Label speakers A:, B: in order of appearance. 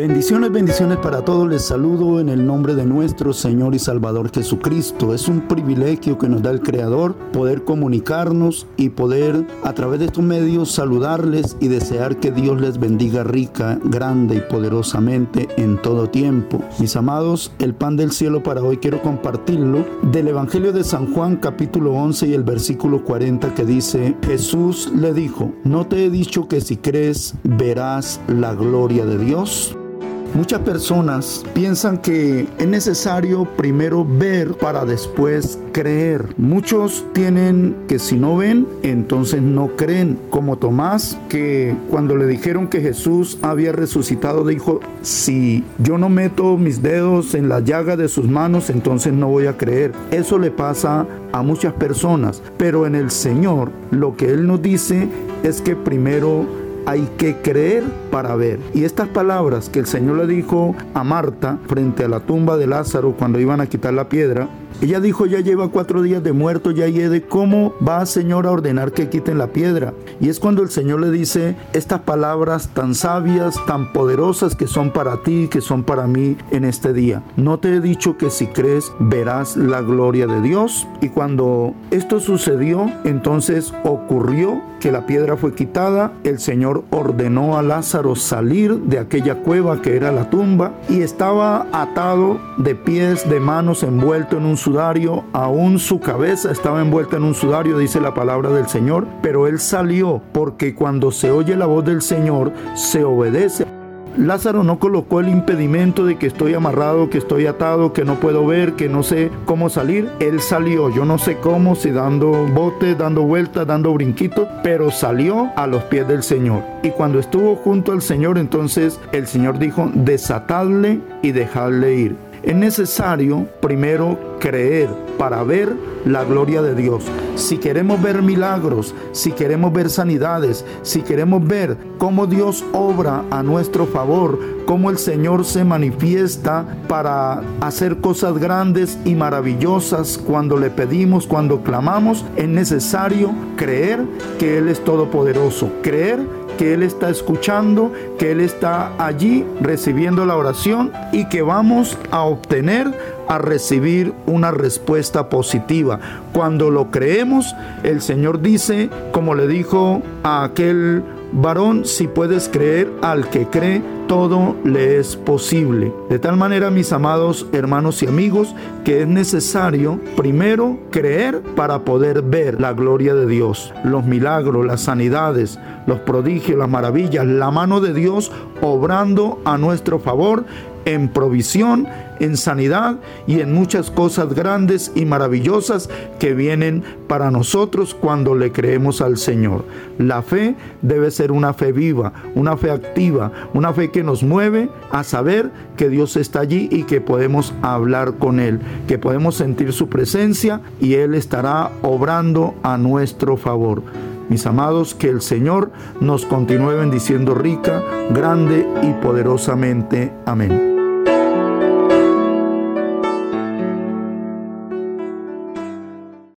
A: Bendiciones, bendiciones para todos. Les saludo en el nombre de nuestro Señor y Salvador Jesucristo. Es un privilegio que nos da el Creador poder comunicarnos y poder a través de estos medios saludarles y desear que Dios les bendiga rica, grande y poderosamente en todo tiempo. Mis amados, el pan del cielo para hoy quiero compartirlo del Evangelio de San Juan capítulo 11 y el versículo 40 que dice, Jesús le dijo, ¿no te he dicho que si crees verás la gloria de Dios? Muchas personas piensan que es necesario primero ver para después creer. Muchos tienen que si no ven, entonces no creen. Como Tomás, que cuando le dijeron que Jesús había resucitado, dijo, si yo no meto mis dedos en la llaga de sus manos, entonces no voy a creer. Eso le pasa a muchas personas. Pero en el Señor lo que Él nos dice es que primero hay que creer para ver. Y estas palabras que el Señor le dijo a Marta frente a la tumba de Lázaro cuando iban a quitar la piedra, ella dijo, ya lleva cuatro días de muerto, ya de ¿cómo va Señor a ordenar que quiten la piedra? Y es cuando el Señor le dice estas palabras tan sabias, tan poderosas que son para ti, que son para mí en este día. No te he dicho que si crees verás la gloria de Dios. Y cuando esto sucedió, entonces ocurrió que la piedra fue quitada, el Señor ordenó a Lázaro salir de aquella cueva que era la tumba y estaba atado de pies, de manos, envuelto en un sudario, aún su cabeza estaba envuelta en un sudario, dice la palabra del Señor, pero él salió porque cuando se oye la voz del Señor, se obedece. Lázaro no colocó el impedimento de que estoy amarrado, que estoy atado, que no puedo ver, que no sé cómo salir. Él salió, yo no sé cómo, si dando botes, dando vueltas, dando brinquitos, pero salió a los pies del Señor. Y cuando estuvo junto al Señor, entonces el Señor dijo, desatadle y dejadle ir. Es necesario primero creer para ver la gloria de Dios. Si queremos ver milagros, si queremos ver sanidades, si queremos ver cómo Dios obra a nuestro favor, cómo el Señor se manifiesta para hacer cosas grandes y maravillosas cuando le pedimos, cuando clamamos, es necesario creer que Él es todopoderoso, creer que Él está escuchando, que Él está allí recibiendo la oración y que vamos a obtener, a recibir una respuesta positiva. Cuando lo creemos, el Señor dice, como le dijo a aquel varón, si puedes creer al que cree, todo le es posible. De tal manera, mis amados hermanos y amigos, que es necesario primero creer para poder ver la gloria de Dios, los milagros, las sanidades, los prodigios, las maravillas, la mano de Dios obrando a nuestro favor en provisión, en sanidad y en muchas cosas grandes y maravillosas que vienen para nosotros cuando le creemos al Señor. La fe debe ser una fe viva, una fe activa, una fe que nos mueve a saber que Dios está allí y que podemos hablar con Él, que podemos sentir su presencia y Él estará obrando a nuestro favor. Mis amados, que el Señor nos continúe bendiciendo rica, grande y poderosamente. Amén.